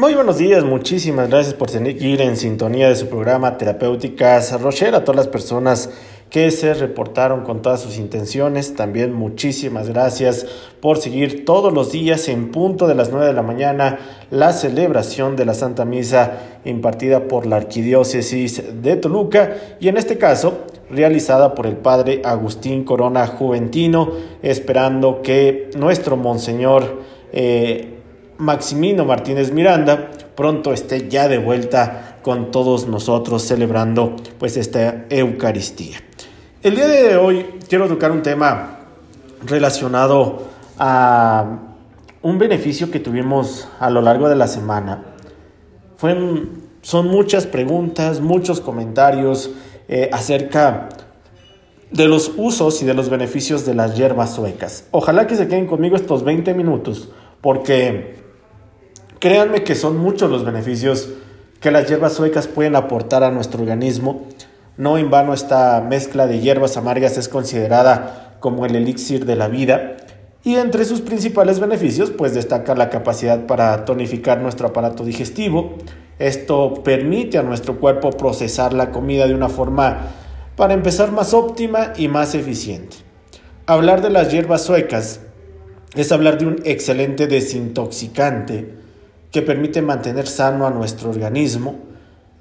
Muy buenos días, muchísimas gracias por seguir en sintonía de su programa Terapéuticas Rocher, a todas las personas que se reportaron con todas sus intenciones. También muchísimas gracias por seguir todos los días en punto de las 9 de la mañana la celebración de la Santa Misa impartida por la Arquidiócesis de Toluca y en este caso realizada por el Padre Agustín Corona Juventino, esperando que nuestro Monseñor eh, Maximino Martínez Miranda pronto esté ya de vuelta con todos nosotros celebrando pues esta Eucaristía. El día de hoy quiero tocar un tema relacionado a un beneficio que tuvimos a lo largo de la semana. Fueron, son muchas preguntas, muchos comentarios eh, acerca de los usos y de los beneficios de las hierbas suecas. Ojalá que se queden conmigo estos 20 minutos porque Créanme que son muchos los beneficios que las hierbas suecas pueden aportar a nuestro organismo. No en vano esta mezcla de hierbas amargas es considerada como el elixir de la vida y entre sus principales beneficios pues destaca la capacidad para tonificar nuestro aparato digestivo. Esto permite a nuestro cuerpo procesar la comida de una forma para empezar más óptima y más eficiente. Hablar de las hierbas suecas es hablar de un excelente desintoxicante que permite mantener sano a nuestro organismo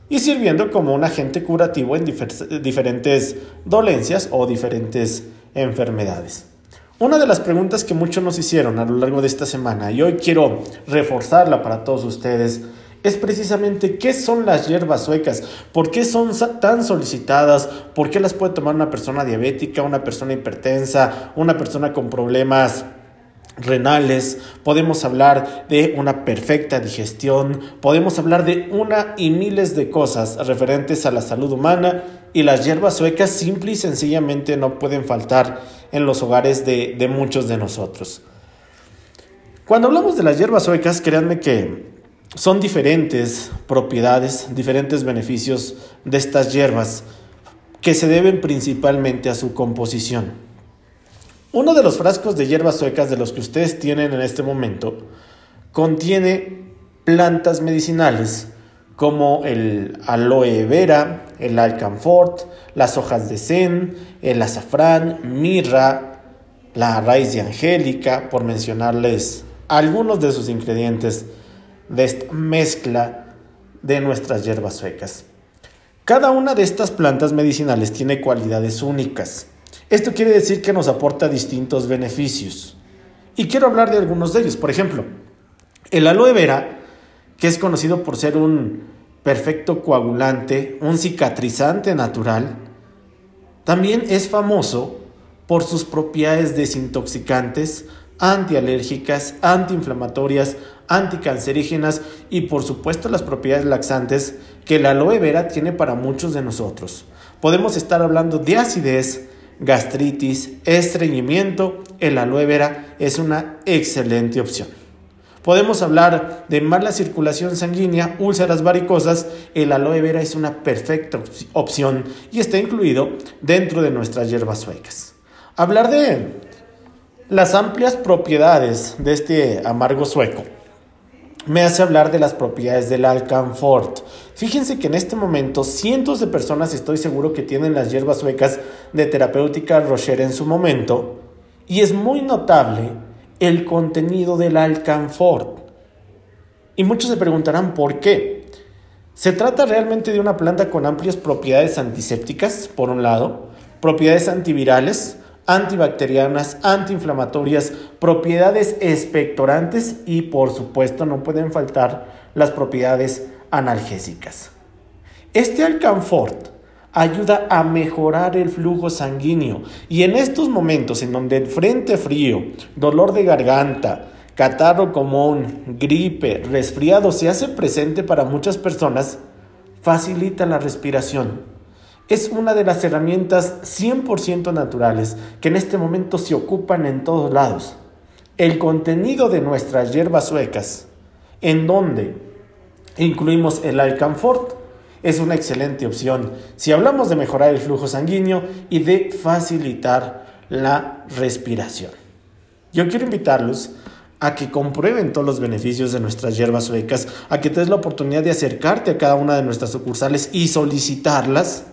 y sirviendo como un agente curativo en diferentes dolencias o diferentes enfermedades. Una de las preguntas que muchos nos hicieron a lo largo de esta semana y hoy quiero reforzarla para todos ustedes es precisamente qué son las hierbas suecas, por qué son tan solicitadas, por qué las puede tomar una persona diabética, una persona hipertensa, una persona con problemas renales, podemos hablar de una perfecta digestión, podemos hablar de una y miles de cosas referentes a la salud humana y las hierbas suecas simple y sencillamente no pueden faltar en los hogares de, de muchos de nosotros. Cuando hablamos de las hierbas suecas, créanme que son diferentes propiedades, diferentes beneficios de estas hierbas que se deben principalmente a su composición. Uno de los frascos de hierbas suecas de los que ustedes tienen en este momento contiene plantas medicinales como el aloe vera, el alcanfort, las hojas de zen, el azafrán, mirra, la raíz de angélica, por mencionarles algunos de sus ingredientes de esta mezcla de nuestras hierbas suecas. Cada una de estas plantas medicinales tiene cualidades únicas esto quiere decir que nos aporta distintos beneficios. Y quiero hablar de algunos de ellos. Por ejemplo, el aloe vera, que es conocido por ser un perfecto coagulante, un cicatrizante natural, también es famoso por sus propiedades desintoxicantes, antialérgicas, antiinflamatorias, anticancerígenas y por supuesto las propiedades laxantes que el aloe vera tiene para muchos de nosotros. Podemos estar hablando de acidez, gastritis, estreñimiento, el aloe vera es una excelente opción. Podemos hablar de mala circulación sanguínea, úlceras varicosas, el aloe vera es una perfecta opción y está incluido dentro de nuestras hierbas suecas. Hablar de las amplias propiedades de este amargo sueco me hace hablar de las propiedades del alcanfort. Fíjense que en este momento cientos de personas estoy seguro que tienen las hierbas suecas de terapéutica Rocher en su momento y es muy notable el contenido del alcanfort. Y muchos se preguntarán por qué. Se trata realmente de una planta con amplias propiedades antisépticas, por un lado, propiedades antivirales, antibacterianas, antiinflamatorias, propiedades expectorantes y por supuesto no pueden faltar las propiedades analgésicas. Este alcanfort ayuda a mejorar el flujo sanguíneo y en estos momentos en donde el frente frío, dolor de garganta, catarro común, gripe, resfriado se hace presente para muchas personas, facilita la respiración es una de las herramientas 100% naturales que en este momento se ocupan en todos lados. El contenido de nuestras hierbas suecas, en donde incluimos el alcanfort, es una excelente opción si hablamos de mejorar el flujo sanguíneo y de facilitar la respiración. Yo quiero invitarlos a que comprueben todos los beneficios de nuestras hierbas suecas, a que te des la oportunidad de acercarte a cada una de nuestras sucursales y solicitarlas.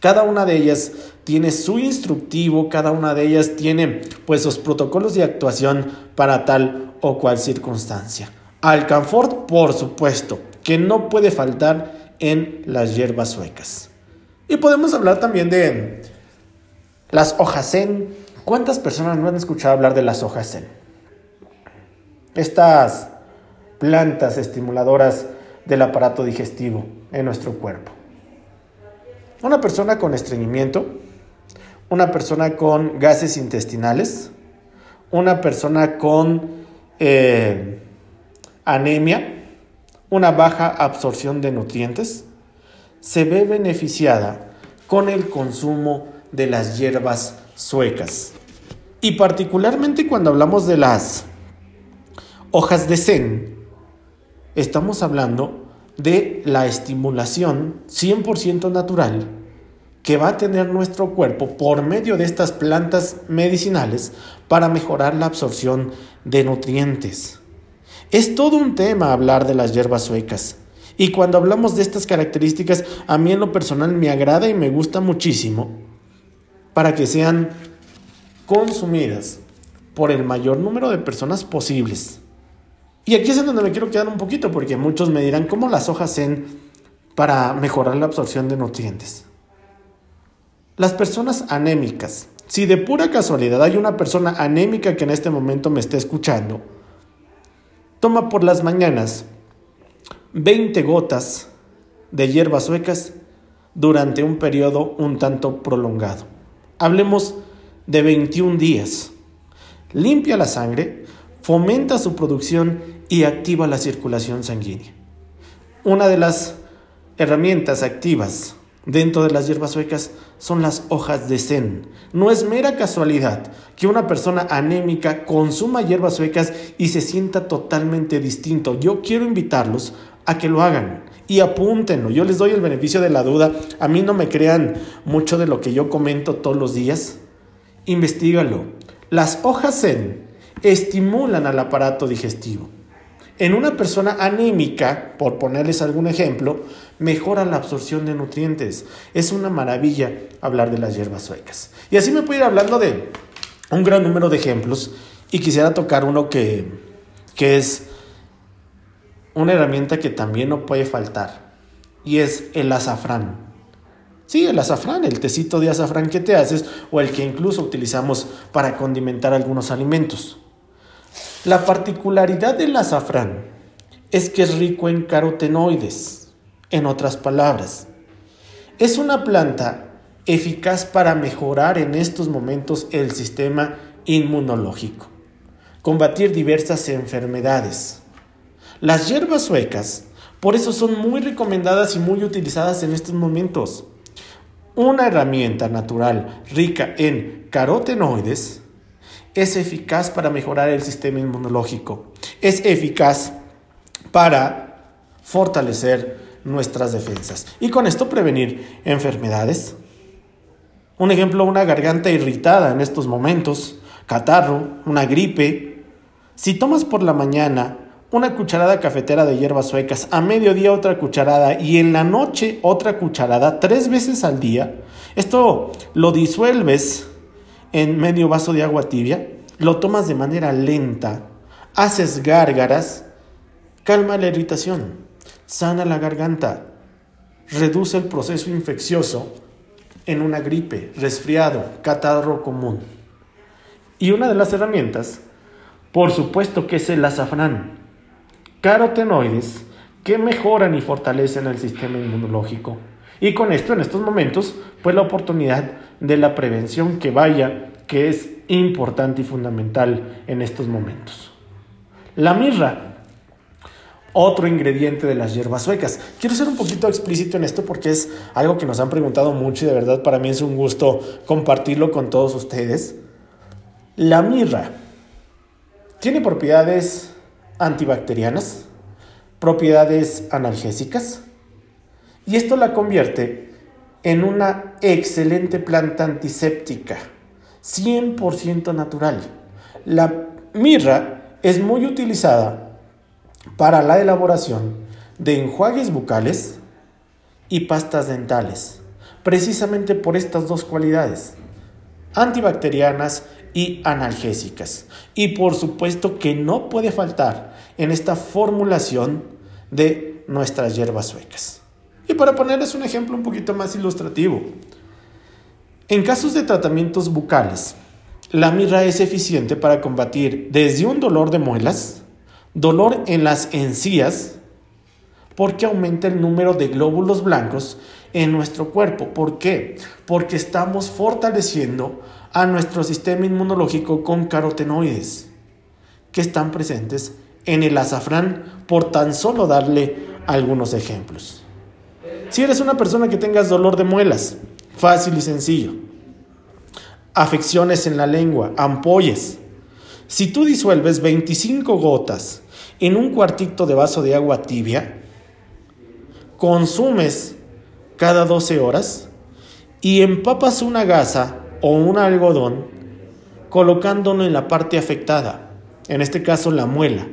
Cada una de ellas tiene su instructivo, cada una de ellas tiene pues los protocolos de actuación para tal o cual circunstancia. Alcanfort, por supuesto, que no puede faltar en las hierbas suecas. Y podemos hablar también de las hojas zen. ¿Cuántas personas no han escuchado hablar de las hojas zen? Estas plantas estimuladoras del aparato digestivo en nuestro cuerpo. Una persona con estreñimiento, una persona con gases intestinales, una persona con eh, anemia, una baja absorción de nutrientes, se ve beneficiada con el consumo de las hierbas suecas. Y particularmente cuando hablamos de las hojas de zen, estamos hablando de la estimulación 100% natural que va a tener nuestro cuerpo por medio de estas plantas medicinales para mejorar la absorción de nutrientes. Es todo un tema hablar de las hierbas suecas. Y cuando hablamos de estas características, a mí en lo personal me agrada y me gusta muchísimo para que sean consumidas por el mayor número de personas posibles. Y aquí es en donde me quiero quedar un poquito, porque muchos me dirán, ¿cómo las hojas Zen para mejorar la absorción de nutrientes? Las personas anémicas. Si de pura casualidad hay una persona anémica que en este momento me esté escuchando, toma por las mañanas 20 gotas de hierbas suecas durante un periodo un tanto prolongado. Hablemos de 21 días. Limpia la sangre, fomenta su producción y activa la circulación sanguínea. Una de las herramientas activas dentro de las hierbas suecas son las hojas de zen. No es mera casualidad que una persona anémica consuma hierbas suecas y se sienta totalmente distinto. Yo quiero invitarlos a que lo hagan y apúntenlo. Yo les doy el beneficio de la duda. A mí no me crean mucho de lo que yo comento todos los días. Investígalo. Las hojas zen estimulan al aparato digestivo. En una persona anémica, por ponerles algún ejemplo, mejora la absorción de nutrientes. Es una maravilla hablar de las hierbas suecas. Y así me puedo ir hablando de un gran número de ejemplos y quisiera tocar uno que, que es una herramienta que también no puede faltar y es el azafrán. Sí, el azafrán, el tecito de azafrán que te haces o el que incluso utilizamos para condimentar algunos alimentos. La particularidad del azafrán es que es rico en carotenoides, en otras palabras. Es una planta eficaz para mejorar en estos momentos el sistema inmunológico, combatir diversas enfermedades. Las hierbas suecas, por eso son muy recomendadas y muy utilizadas en estos momentos. Una herramienta natural rica en carotenoides es eficaz para mejorar el sistema inmunológico, es eficaz para fortalecer nuestras defensas y con esto prevenir enfermedades. Un ejemplo, una garganta irritada en estos momentos, catarro, una gripe. Si tomas por la mañana una cucharada cafetera de hierbas suecas, a mediodía otra cucharada y en la noche otra cucharada tres veces al día, esto lo disuelves en medio vaso de agua tibia, lo tomas de manera lenta, haces gárgaras, calma la irritación, sana la garganta, reduce el proceso infeccioso en una gripe, resfriado, catarro común. Y una de las herramientas, por supuesto que es el azafrán, carotenoides que mejoran y fortalecen el sistema inmunológico. Y con esto, en estos momentos, pues la oportunidad de la prevención que vaya, que es importante y fundamental en estos momentos. La mirra, otro ingrediente de las hierbas suecas. Quiero ser un poquito explícito en esto porque es algo que nos han preguntado mucho y de verdad para mí es un gusto compartirlo con todos ustedes. La mirra tiene propiedades antibacterianas, propiedades analgésicas, y esto la convierte en una excelente planta antiséptica, 100% natural. La mirra es muy utilizada para la elaboración de enjuagues bucales y pastas dentales, precisamente por estas dos cualidades, antibacterianas y analgésicas. Y por supuesto que no puede faltar en esta formulación de nuestras hierbas suecas. Y para ponerles un ejemplo un poquito más ilustrativo, en casos de tratamientos bucales, la mirra es eficiente para combatir desde un dolor de muelas, dolor en las encías, porque aumenta el número de glóbulos blancos en nuestro cuerpo. ¿Por qué? Porque estamos fortaleciendo a nuestro sistema inmunológico con carotenoides que están presentes en el azafrán, por tan solo darle algunos ejemplos. Si eres una persona que tengas dolor de muelas, fácil y sencillo. Afecciones en la lengua, ampollas. Si tú disuelves 25 gotas en un cuartito de vaso de agua tibia, consumes cada 12 horas y empapas una gasa o un algodón colocándolo en la parte afectada, en este caso la muela.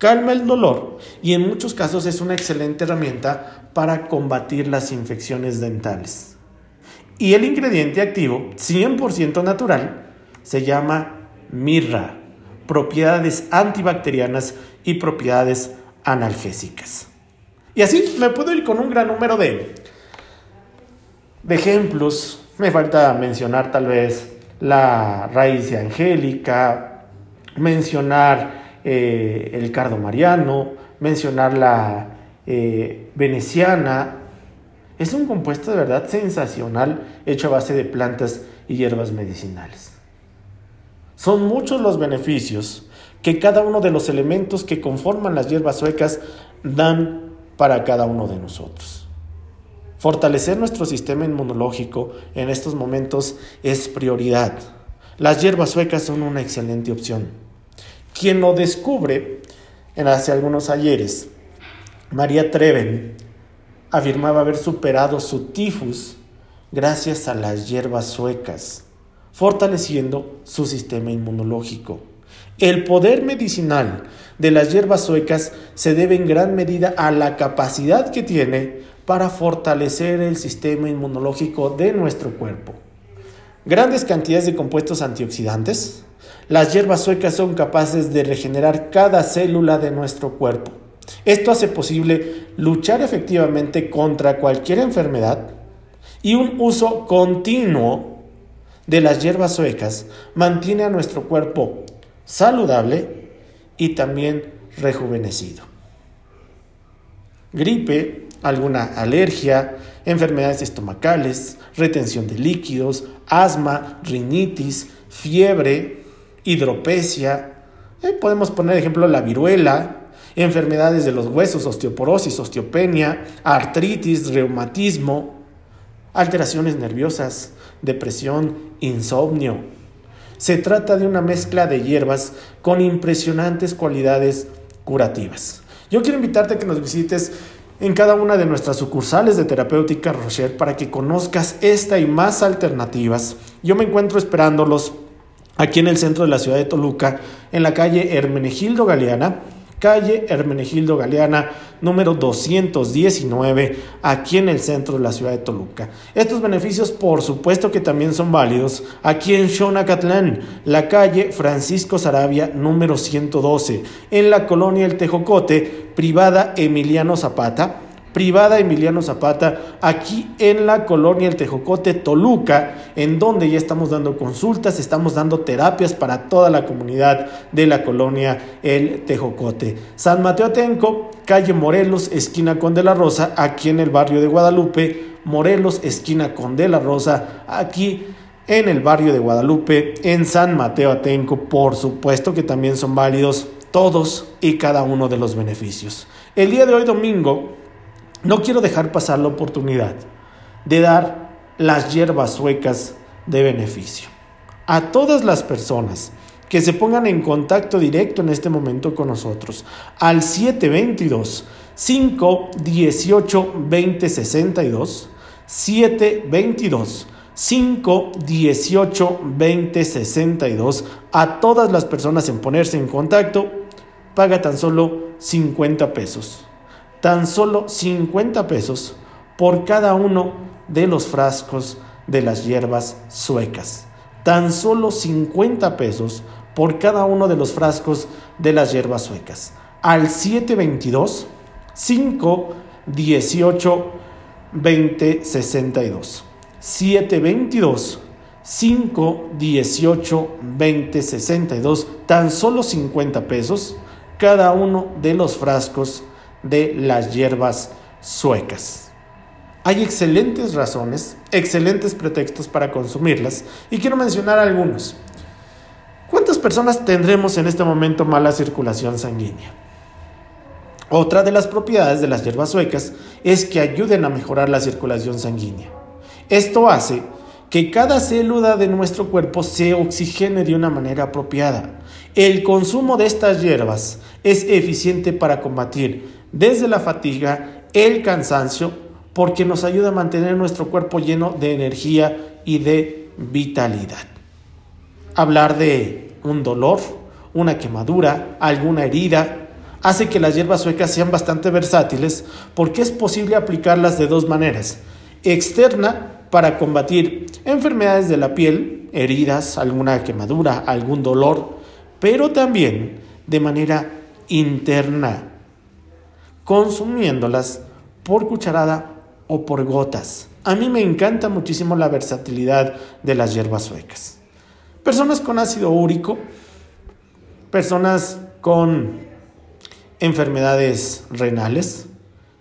Calma el dolor y en muchos casos es una excelente herramienta para combatir las infecciones dentales. Y el ingrediente activo, 100% natural, se llama mirra, propiedades antibacterianas y propiedades analgésicas. Y así me puedo ir con un gran número de, de ejemplos. Me falta mencionar tal vez la raíz angélica, mencionar eh, el cardo mariano, mencionar la eh, veneciana. Es un compuesto de verdad sensacional hecho a base de plantas y hierbas medicinales. Son muchos los beneficios que cada uno de los elementos que conforman las hierbas suecas dan para cada uno de nosotros. Fortalecer nuestro sistema inmunológico en estos momentos es prioridad. Las hierbas suecas son una excelente opción. Quien lo descubre en hace algunos ayeres María Treven afirmaba haber superado su tifus gracias a las hierbas suecas, fortaleciendo su sistema inmunológico. El poder medicinal de las hierbas suecas se debe en gran medida a la capacidad que tiene para fortalecer el sistema inmunológico de nuestro cuerpo. Grandes cantidades de compuestos antioxidantes. Las hierbas suecas son capaces de regenerar cada célula de nuestro cuerpo esto hace posible luchar efectivamente contra cualquier enfermedad y un uso continuo de las hierbas suecas mantiene a nuestro cuerpo saludable y también rejuvenecido. Gripe, alguna alergia, enfermedades estomacales, retención de líquidos, asma, rinitis, fiebre, hidropesia. Eh, podemos poner ejemplo la viruela, enfermedades de los huesos, osteoporosis, osteopenia, artritis, reumatismo, alteraciones nerviosas, depresión, insomnio. Se trata de una mezcla de hierbas con impresionantes cualidades curativas. Yo quiero invitarte a que nos visites en cada una de nuestras sucursales de Terapéutica Rocher para que conozcas esta y más alternativas. Yo me encuentro esperándolos aquí en el centro de la ciudad de Toluca, en la calle Hermenegildo Galeana, calle Hermenegildo Galeana, número 219, aquí en el centro de la ciudad de Toluca. Estos beneficios, por supuesto que también son válidos aquí en Xonacatlán, la calle Francisco Sarabia, número 112, en la colonia El Tejocote, privada Emiliano Zapata privada Emiliano Zapata, aquí en la colonia El Tejocote, Toluca, en donde ya estamos dando consultas, estamos dando terapias para toda la comunidad de la colonia El Tejocote. San Mateo Atenco, calle Morelos, esquina con de la Rosa, aquí en el barrio de Guadalupe, Morelos, esquina con de la Rosa, aquí en el barrio de Guadalupe, en San Mateo Atenco, por supuesto que también son válidos todos y cada uno de los beneficios. El día de hoy domingo no quiero dejar pasar la oportunidad de dar las hierbas suecas de beneficio. A todas las personas que se pongan en contacto directo en este momento con nosotros al 722 518 2062 722 518 2062 a todas las personas en ponerse en contacto paga tan solo 50 pesos. Tan solo 50 pesos por cada uno de los frascos de las hierbas suecas. Tan solo 50 pesos por cada uno de los frascos de las hierbas suecas. Al 722 5 18 20 62. 722 5 18 20 62. Tan solo 50 pesos cada uno de los frascos de las hierbas suecas. Hay excelentes razones, excelentes pretextos para consumirlas y quiero mencionar algunos. ¿Cuántas personas tendremos en este momento mala circulación sanguínea? Otra de las propiedades de las hierbas suecas es que ayuden a mejorar la circulación sanguínea. Esto hace que cada célula de nuestro cuerpo se oxigene de una manera apropiada. El consumo de estas hierbas es eficiente para combatir desde la fatiga, el cansancio, porque nos ayuda a mantener nuestro cuerpo lleno de energía y de vitalidad. Hablar de un dolor, una quemadura, alguna herida, hace que las hierbas suecas sean bastante versátiles porque es posible aplicarlas de dos maneras. Externa para combatir enfermedades de la piel, heridas, alguna quemadura, algún dolor, pero también de manera interna, consumiéndolas por cucharada o por gotas. A mí me encanta muchísimo la versatilidad de las hierbas suecas. Personas con ácido úrico, personas con enfermedades renales,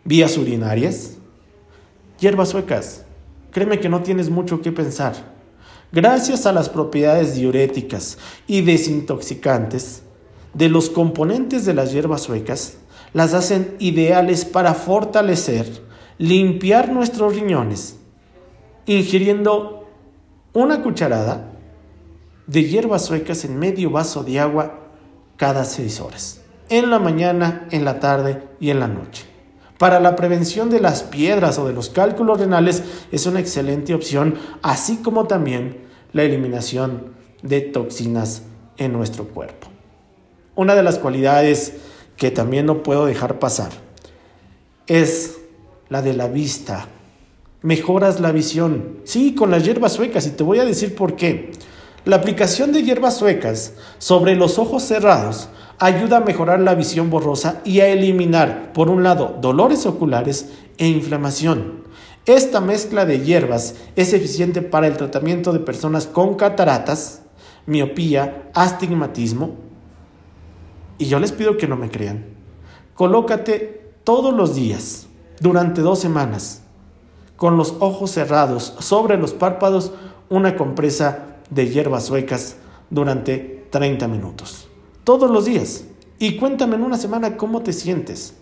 vías urinarias, hierbas suecas. Créeme que no tienes mucho que pensar. Gracias a las propiedades diuréticas y desintoxicantes de los componentes de las hierbas suecas, las hacen ideales para fortalecer, limpiar nuestros riñones, ingiriendo una cucharada de hierbas suecas en medio vaso de agua cada seis horas en la mañana, en la tarde y en la noche. Para la prevención de las piedras o de los cálculos renales es una excelente opción, así como también la eliminación de toxinas en nuestro cuerpo. Una de las cualidades que también no puedo dejar pasar es la de la vista. Mejoras la visión. Sí, con las hierbas suecas y te voy a decir por qué. La aplicación de hierbas suecas sobre los ojos cerrados ayuda a mejorar la visión borrosa y a eliminar, por un lado, dolores oculares e inflamación. Esta mezcla de hierbas es eficiente para el tratamiento de personas con cataratas, miopía, astigmatismo. Y yo les pido que no me crean. Colócate todos los días, durante dos semanas, con los ojos cerrados sobre los párpados, una compresa de hierbas suecas durante 30 minutos todos los días. Y cuéntame en una semana cómo te sientes.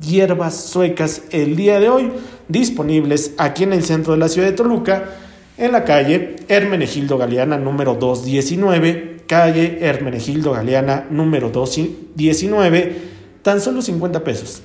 Hierbas suecas el día de hoy disponibles aquí en el centro de la ciudad de Toluca, en la calle Hermenegildo Galeana número 219, calle Hermenegildo Galeana número 219, tan solo 50 pesos.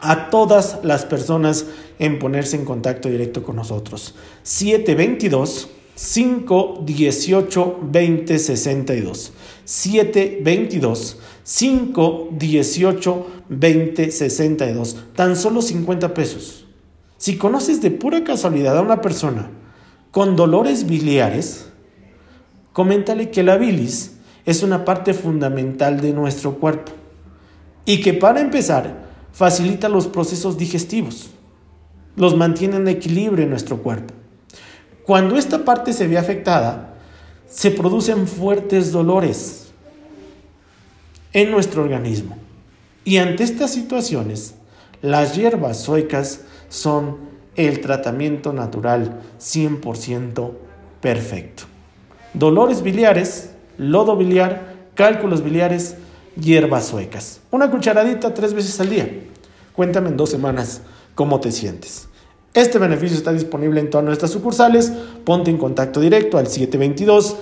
A todas las personas en ponerse en contacto directo con nosotros. 722 5 18 20 62. 7 22 5 18 20 62. Tan solo 50 pesos. Si conoces de pura casualidad a una persona con dolores biliares, coméntale que la bilis es una parte fundamental de nuestro cuerpo y que para empezar facilita los procesos digestivos, los mantiene en equilibrio en nuestro cuerpo. Cuando esta parte se ve afectada, se producen fuertes dolores en nuestro organismo. Y ante estas situaciones, las hierbas suecas son el tratamiento natural 100% perfecto. Dolores biliares, lodo biliar, cálculos biliares, hierbas suecas. Una cucharadita tres veces al día. Cuéntame en dos semanas cómo te sientes. Este beneficio está disponible en todas nuestras sucursales. Ponte en contacto directo al 722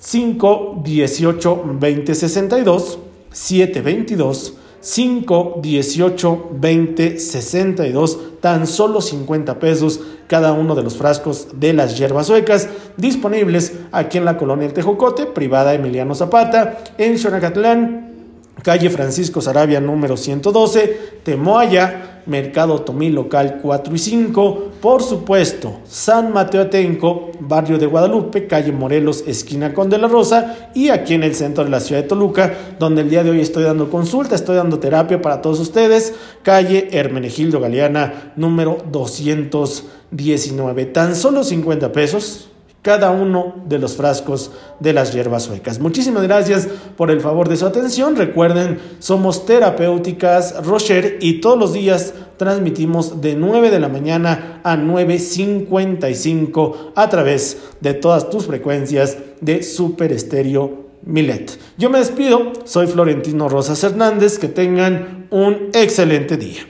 518 2062 722 518 2062 tan solo 50 pesos cada uno de los frascos de las hierbas suecas disponibles aquí en la colonia El Tejocote, privada Emiliano Zapata, en Xonacatlán, calle Francisco Sarabia número 112, Temoaya, Mercado Tomí local 4 y 5, por supuesto, San Mateo Atenco, barrio de Guadalupe, calle Morelos, esquina con de la Rosa, y aquí en el centro de la ciudad de Toluca, donde el día de hoy estoy dando consulta, estoy dando terapia para todos ustedes, calle Hermenegildo Galeana número 219, tan solo 50 pesos cada uno de los frascos de las hierbas suecas. Muchísimas gracias por el favor de su atención. Recuerden, somos terapéuticas Rocher y todos los días transmitimos de 9 de la mañana a 9.55 a través de todas tus frecuencias de Super Estéreo Milet. Yo me despido, soy Florentino Rosas Hernández, que tengan un excelente día.